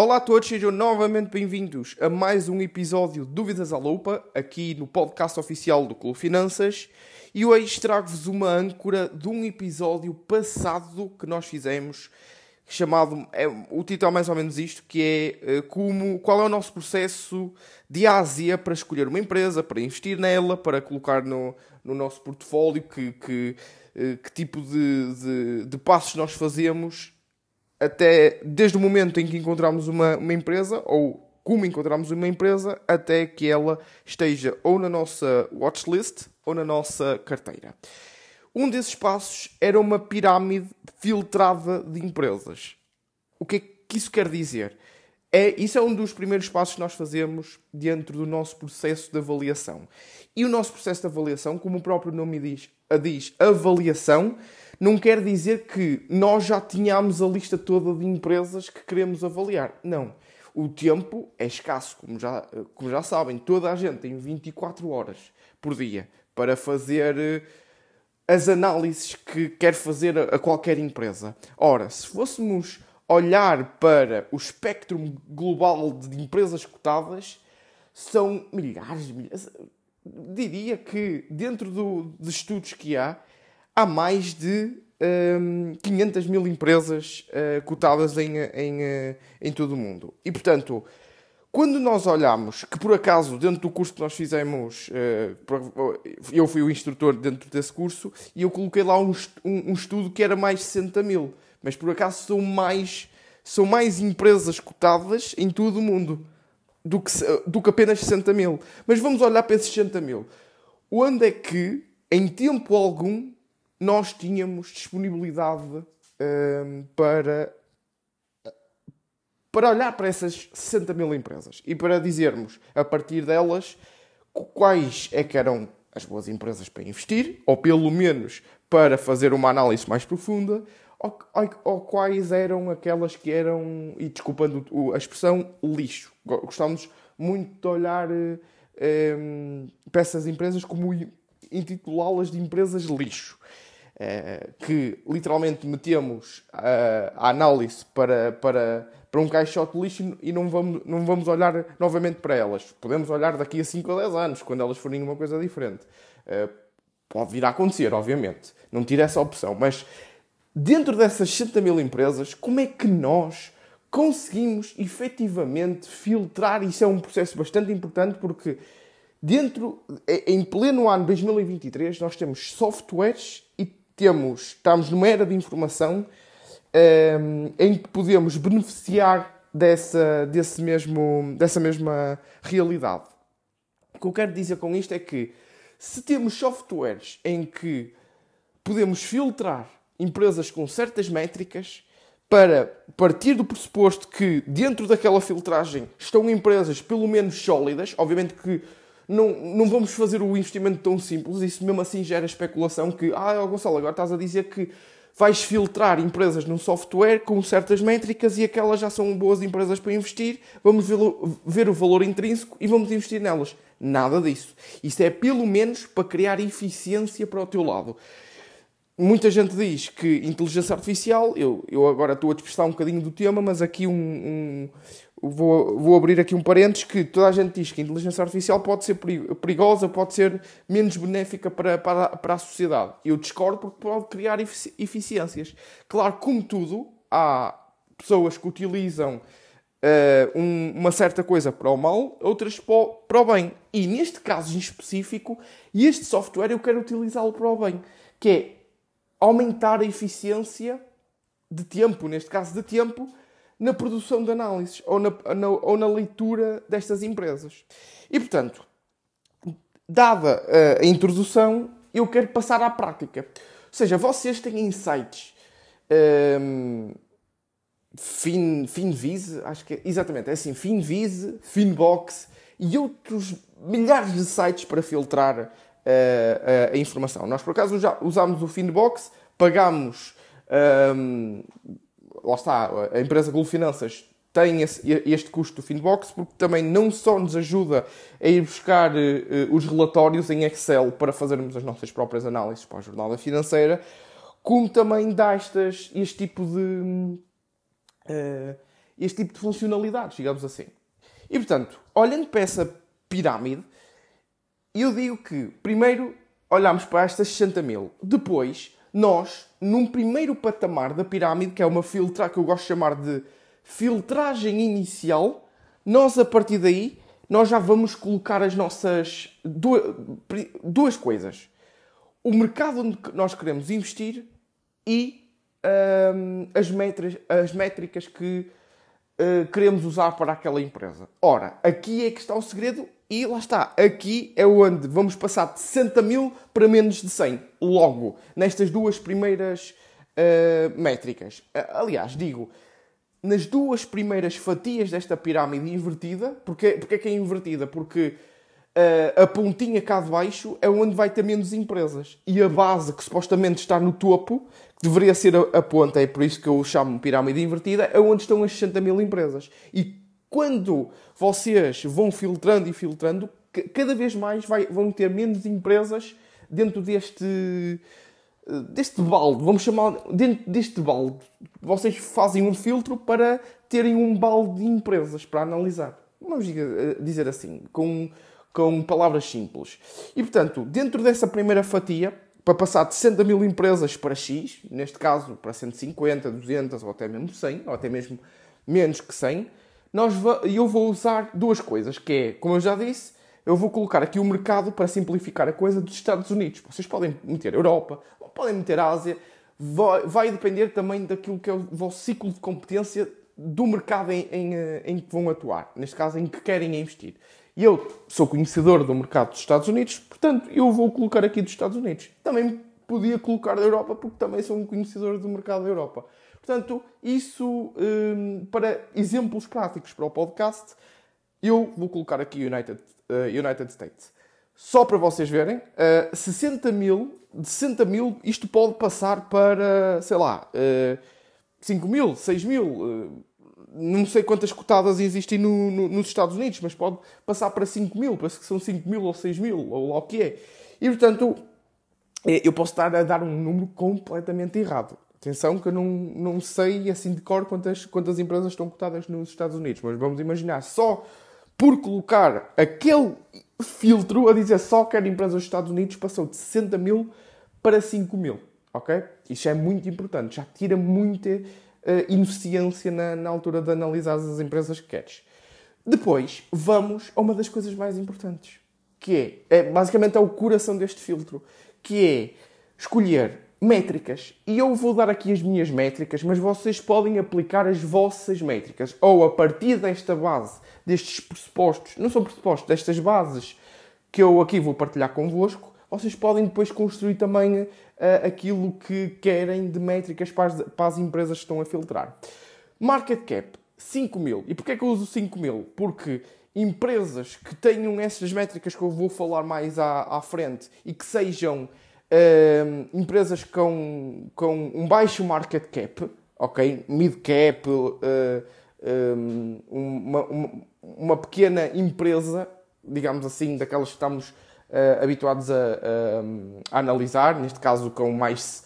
Olá a todos, sejam novamente bem-vindos a mais um episódio de Dúvidas à Lupa, aqui no podcast oficial do Clube Finanças. E hoje trago-vos uma âncora de um episódio passado que nós fizemos, chamado, é, o título é mais ou menos isto, que é eh, como, qual é o nosso processo de Ásia para escolher uma empresa, para investir nela, para colocar no, no nosso portfólio, que, que, eh, que tipo de, de, de passos nós fazemos até desde o momento em que encontramos uma, uma empresa, ou como encontramos uma empresa, até que ela esteja ou na nossa watchlist ou na nossa carteira. Um desses passos era uma pirâmide filtrada de empresas. O que é que isso quer dizer? É, isso é um dos primeiros passos que nós fazemos dentro do nosso processo de avaliação. E o nosso processo de avaliação, como o próprio nome diz, diz avaliação, não quer dizer que nós já tínhamos a lista toda de empresas que queremos avaliar. Não. O tempo é escasso, como já, como já sabem. Toda a gente tem 24 horas por dia para fazer eh, as análises que quer fazer a qualquer empresa. Ora, se fôssemos olhar para o espectro global de empresas cotadas, são milhares, milhares. Diria que dentro do, de estudos que há, há mais de um, 500 mil empresas uh, cotadas em, em, uh, em todo o mundo. E, portanto, quando nós olhamos, que por acaso, dentro do curso que nós fizemos, uh, eu fui o instrutor dentro desse curso, e eu coloquei lá um, um, estudo que era mais de 60 mil. Mas, por acaso, são mais, são mais empresas cotadas em todo o mundo do que, do que apenas 60 mil. Mas vamos olhar para esses 60 mil. Onde é que, em tempo algum, nós tínhamos disponibilidade um, para, para olhar para essas 60 mil empresas e para dizermos, a partir delas, quais é que eram as boas empresas para investir, ou pelo menos para fazer uma análise mais profunda, ou, ou, ou quais eram aquelas que eram, e desculpando a expressão, lixo. Gostamos muito de olhar um, para essas empresas como intitulá-las de empresas lixo. Eh, que literalmente metemos a, a, análise para, para, para um caixote de lixo e não vamos, não vamos olhar novamente para elas. Podemos olhar daqui a 5 ou 10 anos, quando elas forem uma coisa diferente. Uh, pode vir a acontecer, obviamente. Não tira essa opção. Mas dentro dessas 60 mil empresas, como é que nós conseguimos efetivamente filtrar? Isso é um processo bastante importante porque dentro, em pleno ano 2023, nós temos softwares e temos, estamos numa era de informação um, ehm, em que podemos beneficiar dessa, desse mesmo, dessa mesma realidade. O que eu quero dizer com isto é que se temos softwares em que podemos filtrar empresas com certas métricas para partir do pressuposto que dentro daquela filtragem estão empresas pelo menos sólidas, obviamente que não, não vamos fazer o investimento tão simples. Isso mesmo assim gera especulação que, ah, Gonçalo, agora estás a dizer que vais filtrar empresas num software com certas métricas e aquelas já são boas empresas para investir, vamos ver, o valor intrínseco e vamos investir nelas. Nada disso. Isso é pelo menos para criar eficiência para o teu lado. Muita gente diz que inteligência artificial, eu, eu agora estou a dispersar um bocadinho do tema, mas aqui um, um, Vou, vou abrir aqui um parênteses que toda a gente diz que a inteligência artificial pode ser perigosa, pode ser menos benéfica para, para, para a sociedade. Eu discordo porque pode criar eficiências. Claro, como tudo, há pessoas que utilizam uh, um, uma certa coisa para o mal, outras para o bem. E neste caso em específico, este software eu quero utilizá-lo para o bem, que é aumentar a eficiência de tempo, neste caso de tempo, na produção de análises ou na, na, ou na leitura destas empresas. E, portanto, dada a introdução, eu quero passar à prática. Ou seja, vocês têm insights. Um, fin, Finvise, acho que é, exatamente, é assim, Finvise, Finbox e outros milhares de sites para filtrar uh, a, a, informação. Nós, por acaso, já usámos o Finbox, pagámos um, lá está, a empresa Globo Finanças tem este custo do Finbox porque também não só nos ajuda a ir buscar uh, os relatórios em Excel para fazermos as nossas próprias análises para a jornada financeira, como também dá estas, este tipo de. Uh, este tipo de funcionalidades, digamos assim. E portanto, olhando para essa pirâmide, eu digo que primeiro olhamos para estas 60 mil, depois nós, num primeiro patamar da pirâmide, que é uma filtra que eu gosto de chamar de filtragem inicial, nós a partir daí nós já vamos colocar as nossas duas coisas. O mercado onde nós queremos investir e hum, as, métricas, as métricas que uh, queremos usar para aquela empresa. Ora, aqui é que está o segredo e lá está. Aqui é onde vamos passar de 60 mil para menos de 100. Logo, nestas duas primeiras uh, métricas. Uh, aliás, digo, nas duas primeiras fatias desta pirâmide invertida. Porque, porque é que é invertida? Porque uh, a pontinha cá de baixo é onde vai ter menos empresas. E a base, que supostamente está no topo, que deveria ser a, a ponta, é por isso que eu chamo pirâmide invertida, é onde estão as 60 mil empresas. E quando vocês vão filtrando e filtrando, cada vez mais vai, vão ter menos empresas dentro deste deste balde, vamos chamar dentro deste balde, vocês fazem um filtro para terem um balde de empresas para analisar. Vamos dizer assim, com, com palavras simples. E portanto, dentro dessa primeira fatia, para passar de 60 mil empresas para X, neste caso para 150, 200 ou até mesmo 100, ou até mesmo menos que 100, nós eu vou usar duas coisas, que é, como eu já disse, eu vou colocar aqui o mercado para simplificar a coisa dos Estados Unidos. Vocês podem meter Europa, podem meter Ásia, vai, vai depender também daquilo que é o vosso ciclo de competência do mercado em, em, eh, em, que vão atuar, neste caso em que querem investir. E eu sou conhecedor do mercado dos Estados Unidos, portanto eu vou colocar aqui dos Estados Unidos. Também podia colocar da Europa, porque também sou um conhecedor do mercado da Europa. Portanto, isso um, para exemplos práticos para o podcast, eu vou colocar aqui United uh, United States. Só para vocês verem, uh, eh, 60 mil, de 60 mil, isto pode passar para, sei lá, uh, 5 mil, 6 mil, não sei quantas cotadas existem no, no, nos Estados Unidos, mas pode passar para 5 mil, parece que são 5 mil ou 6 mil, ou lá o que é. E portanto, eu posso estar a dar um número completamente errado. Atenção que eu não, não sei assim de cor quantas, quantas empresas estão cotadas nos Estados Unidos, mas vamos imaginar só por colocar aquele filtro a dizer só que era empresa dos Estados Unidos passou de 60 mil para 5 mil. Ok? Isto é muito importante. Já tira muita uh, ineficiência na, na, altura de analisar as empresas que queres. Depois, vamos a uma das coisas mais importantes. Que é, é basicamente é o coração deste filtro. Que é escolher métricas. E eu vou dar aqui as minhas métricas, mas vocês podem aplicar as vossas métricas. Ou a partir desta base, destes pressupostos, não são pressupostos, destas bases que eu aqui vou partilhar convosco, vocês podem depois construir também uh, aquilo que querem de métricas para as, para as, empresas que estão a filtrar. Market cap, 5 mil. E porquê é que eu uso 5 mil? Porque empresas que tenham essas métricas que eu vou falar mais à, à frente e que sejam uh, empresas com, com um baixo market cap, ok? Mid cap, uh, um, uma, uma, uma, pequena empresa, digamos assim, daquelas que estamos uh, habituados a, a, a, analisar, neste caso com mais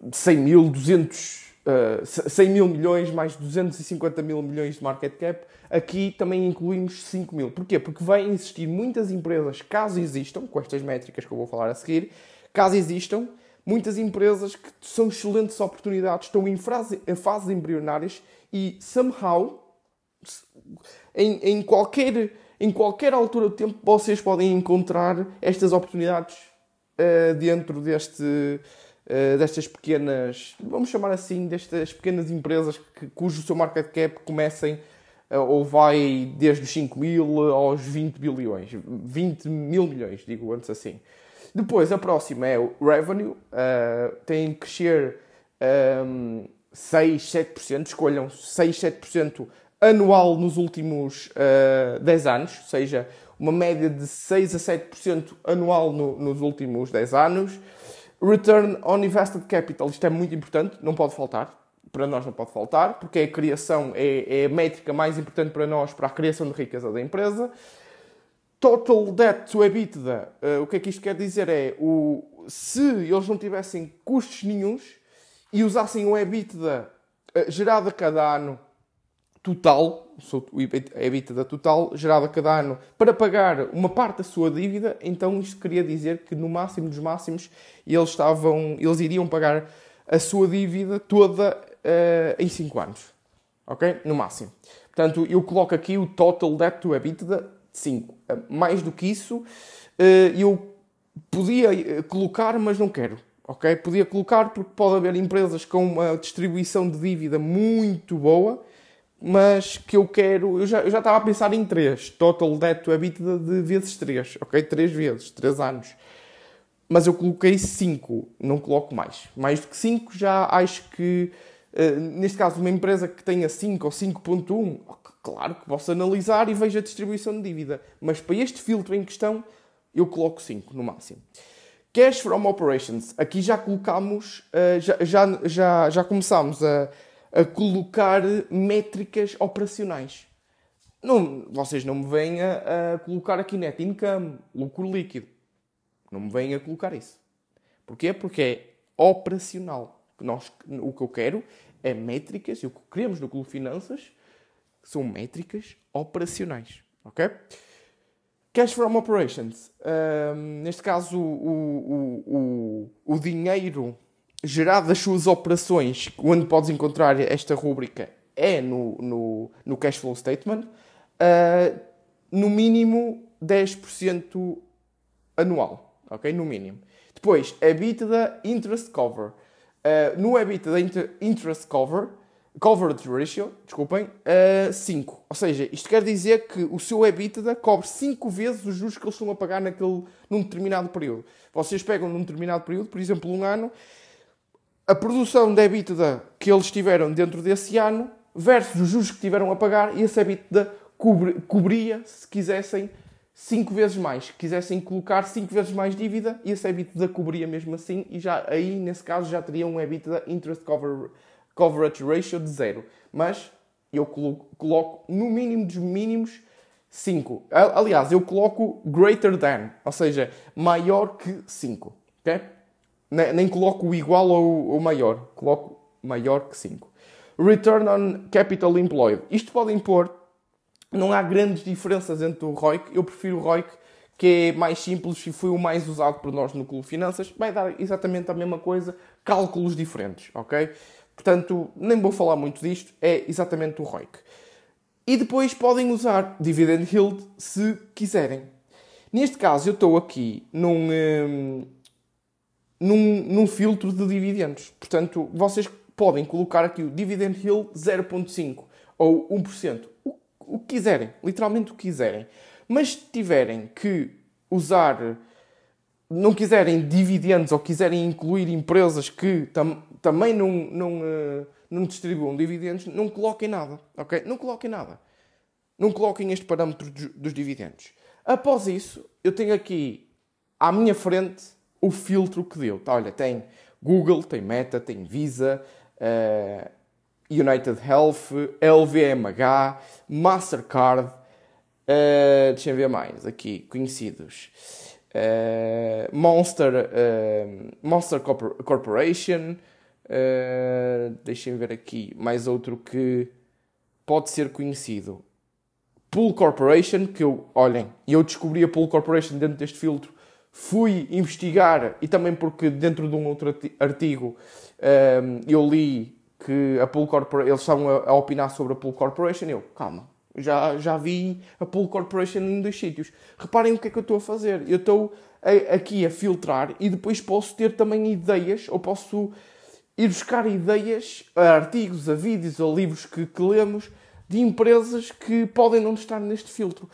de 100 mil, 200, uh, 100 mil milhões, mais 250 mil milhões de market cap, aqui também incluímos 5 mil. Porquê? Porque vai existir muitas empresas, caso existam, com estas métricas que eu vou falar a seguir, caso existam, muitas empresas que são excelentes oportunidades, estão em, frase, em fases embrionárias e, somehow, em, em, qualquer, em qualquer altura do tempo, vocês podem encontrar estas oportunidades uh, dentro deste, destas pequenas, vamos chamar assim, destas pequenas empresas que, cujo seu market cap comecem uh, ou vai desde os 5 mil aos 20 bilhões, 20 mil milhões, digo antes assim. Depois, a próxima é o revenue. Uh, tem que crescer um, 6, 7%. Escolham 6, 7% anual nos últimos uh, 10 anos. Ou seja, uma média de 6 a 7% anual no, nos últimos 10 anos. Return on Invested Capital. Isto é muito importante, não pode faltar. Para nós não pode faltar, porque é a criação, é, é a métrica mais importante para nós, para a criação de riqueza da empresa. Total debt to EBITDA, uh, o que é que isto quer dizer? É o, se eles não tivessem custos nenhums e usassem o EBITDA uh, gerado a cada ano total, o EBITDA total, gerado a cada ano, para pagar uma parte da sua dívida, então isto queria dizer que no máximo dos máximos eles, estavam, eles iriam pagar a sua dívida toda uh, em 5 anos. Ok? No máximo. Portanto, eu coloco aqui o total debt to EBITDA de 5. Eh, mais do que isso, uh, eu podia colocar, mas não quero. Ok? Podia colocar porque pode haver empresas com uma distribuição de dívida muito boa mas que eu quero. Eu já, eu já estava a pensar em 3. Total debt to EBITDA de vezes 3. Ok? 3 vezes, 3 anos. Mas eu coloquei 5, não coloco mais. Mais do que 5 já acho que. Uh, neste caso, uma empresa que tenha 5 ou 5.1, claro que posso analisar e vejo a distribuição de dívida. Mas para este filtro em questão, eu coloco 5 no máximo. Cash from operations. Aqui já colocamos, uh, já, já, já, já começámos a a colocar métricas operacionais. Não, vocês não me vêm a, colocar aqui net income, lucro líquido. Não me vêm a colocar isso. Porquê? Porque é operacional. Nós, o que eu quero é métricas, e o que queremos no Clube Finanças são métricas operacionais. Ok? Cash from operations. Um, neste caso, o, o, o, o dinheiro gerado das suas operações, onde podes encontrar esta rúbrica, é no, no, no cash flow statement, uh, no mínimo 10% anual. Ok? No mínimo. Depois, EBITDA interest cover. Uh, no EBITDA interest cover, coverage ratio, desculpem, uh, 5. Ou seja, isto quer dizer que o seu EBITDA cobre 5 vezes os juros que eles estão a pagar naquele, num determinado período. Vocês pegam num determinado período, por exemplo, um ano, a produção de EBITDA que eles tiveram dentro desse ano versus os juros que tiveram a pagar e esse EBITDA cobria, se quisessem, 5 vezes mais. Se quisessem colocar 5 vezes mais dívida e esse EBITDA cobria mesmo assim e já aí, nesse caso, já teria um EBITDA Interest cover, Coverage Ratio de zero. Mas eu coloco, coloco no mínimo dos mínimos 5. Aliás, eu coloco greater than, ou seja, maior que 5. ok? Nem coloco o igual ou o maior, coloco maior que 5. Return on Capital Employed. Isto pode impor, não há grandes diferenças entre o ROIC, eu prefiro o ROIC que é mais simples e foi o mais usado por nós no Clube Finanças, vai dar exatamente a mesma coisa, cálculos diferentes, ok? Portanto, nem vou falar muito disto, é exatamente o ROIC. E depois podem usar Dividend Yield se quiserem. Neste caso, eu estou aqui num, hum, num, num filtro de dividendos. Portanto, vocês podem colocar aqui o Dividend Yield 0.5 ou 1%, o, o que quiserem, literalmente o que quiserem. Mas se tiverem que usar, não quiserem dividendos ou quiserem incluir empresas que tam, também não, não, uh, não distribuam dividendos, não coloquem nada, ok? Não coloquem nada. Não coloquem este parâmetro dos dividendos. Após isso, eu tenho aqui à minha frente o filtro que deu. Tá, olha, tem Google, tem Meta, tem Visa, uh, United Health, LVMH, Mastercard, uh, deixa eu ver mais aqui, conhecidos. Uh, Monster, uh, Monster Corporation, uh, deixem ver aqui mais outro que pode ser conhecido. Pool Corporation, que eu, olhem, eu descobri a Pool Corporation dentro deste filtro fui investigar e também porque dentro de um outro artigo um, ehm, eu li que a Pool Corporation, eles estavam a, a, opinar sobre a Pool Corporation eu, calma, já, já vi a Pool Corporation em dois sítios. Reparem o que é que eu estou a fazer. Eu estou a, aqui a filtrar e depois posso ter também ideias, ou posso ir buscar ideias a artigos, a vídeos, a livros que, que lemos de empresas que podem não estar neste filtro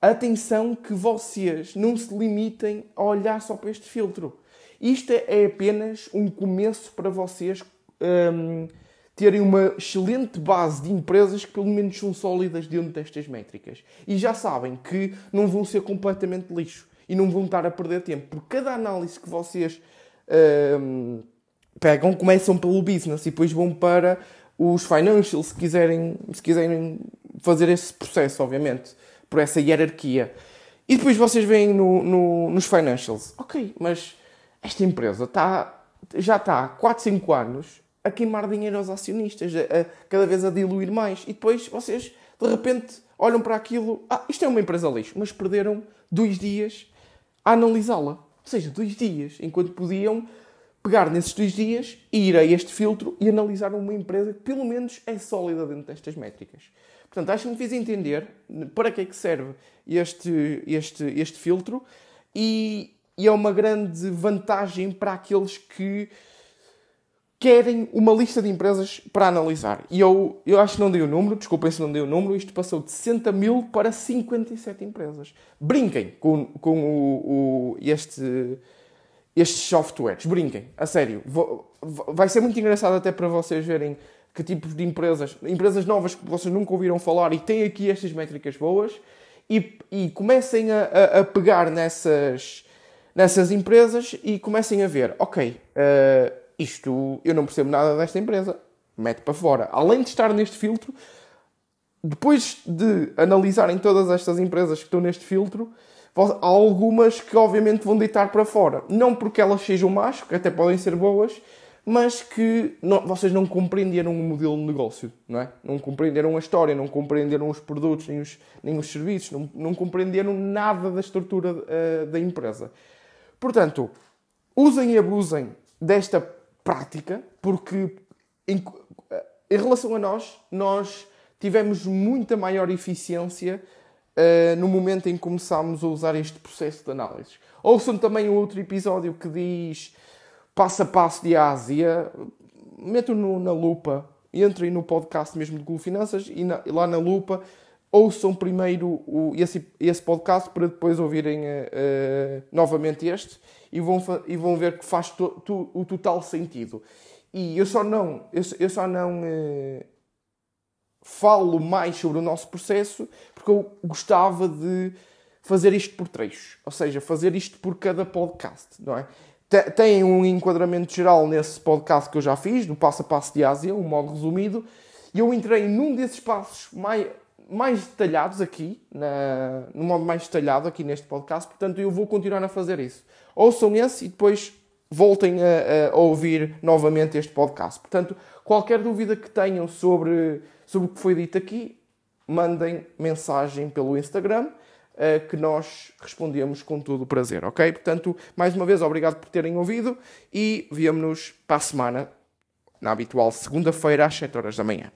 atenção que vocês não se limitem a olhar só para este filtro. Isto é apenas um começo para vocês um, terem uma excelente base de empresas que pelo menos são sólidas dentro destas métricas. E já sabem que não vão ser completamente lixo e não vão estar a perder tempo. Por cada análise que vocês um, pegam, começam pelo business e depois vão para os financials se quiserem, se quiserem fazer esse processo, obviamente por essa hierarquia. E depois vocês veem no, no, nos financials, ok, mas esta empresa está, já está há 4, 5 anos a queimar dinheiro aos acionistas, a, a, cada vez a diluir mais. E depois vocês, de repente, olham para aquilo, ah, isto é uma empresa lixo, mas perderam dois dias a analisá-la. Ou seja, dois dias, enquanto podiam pegar nesses dois dias ir a este filtro e analisar uma empresa que pelo menos é sólida dentro destas métricas. Portanto, acho que me fiz entender para que é que serve este, este, este filtro e, e é uma grande vantagem para aqueles que querem uma lista de empresas para analisar. E eu, eu acho que não dei o número, desculpem se não dei o número, isto passou de 60 mil para 57 empresas. Brinquem com, com o, o, este, estes softwares, brinquem, a sério. vai ser muito engraçado até para vocês verem que tipos de empresas, empresas novas que vocês nunca ouviram falar e têm aqui estas métricas boas e, e comecem a, a, a pegar nessas, nessas empresas e comecem a ver, ok, uh, isto eu não percebo nada desta empresa, mete para fora. Além de estar neste filtro, depois de analisarem todas estas empresas que estão neste filtro, há algumas que obviamente vão deitar para fora. Não porque elas sejam más, que até podem ser boas, mas que não, vocês não compreenderam o modelo de negócio, não é? Não compreenderam a história, não compreenderam os produtos, nem os, nem os serviços, não, não compreenderam nada da estrutura uh, da empresa. Portanto, usem e abusem desta prática, porque em, em relação a nós, nós tivemos muita maior eficiência uh, no momento em que começámos a usar este processo de análise. Ouçam também o outro episódio que diz passo a passo de Ásia, metam-no na lupa, entrem no podcast mesmo de Google Finanças e, na, lá na lupa ouçam primeiro o, esse, esse podcast para depois ouvirem uh, uh, novamente este e vão, e vão ver que faz to, to, o total sentido. E eu só não, eu, eu só não uh, falo mais sobre o nosso processo porque eu gostava de fazer isto por trechos, ou seja, fazer isto por cada podcast, não é? Tem um enquadramento geral nesse podcast que eu já fiz, do passo a passo de Ásia, um modo resumido, e eu entrei num desses passos mais, mais detalhados aqui, na, no modo mais detalhado aqui neste podcast, portanto eu vou continuar a fazer isso. Ouçam esse e depois voltem a, a ouvir novamente este podcast. Portanto, qualquer dúvida que tenham sobre, sobre o que foi dito aqui, mandem mensagem pelo Instagram uh, que nós respondemos com todo o prazer, ok? Portanto, mais uma vez, obrigado por terem ouvido e vemo-nos para a semana, na habitual segunda-feira às 7 horas da manhã.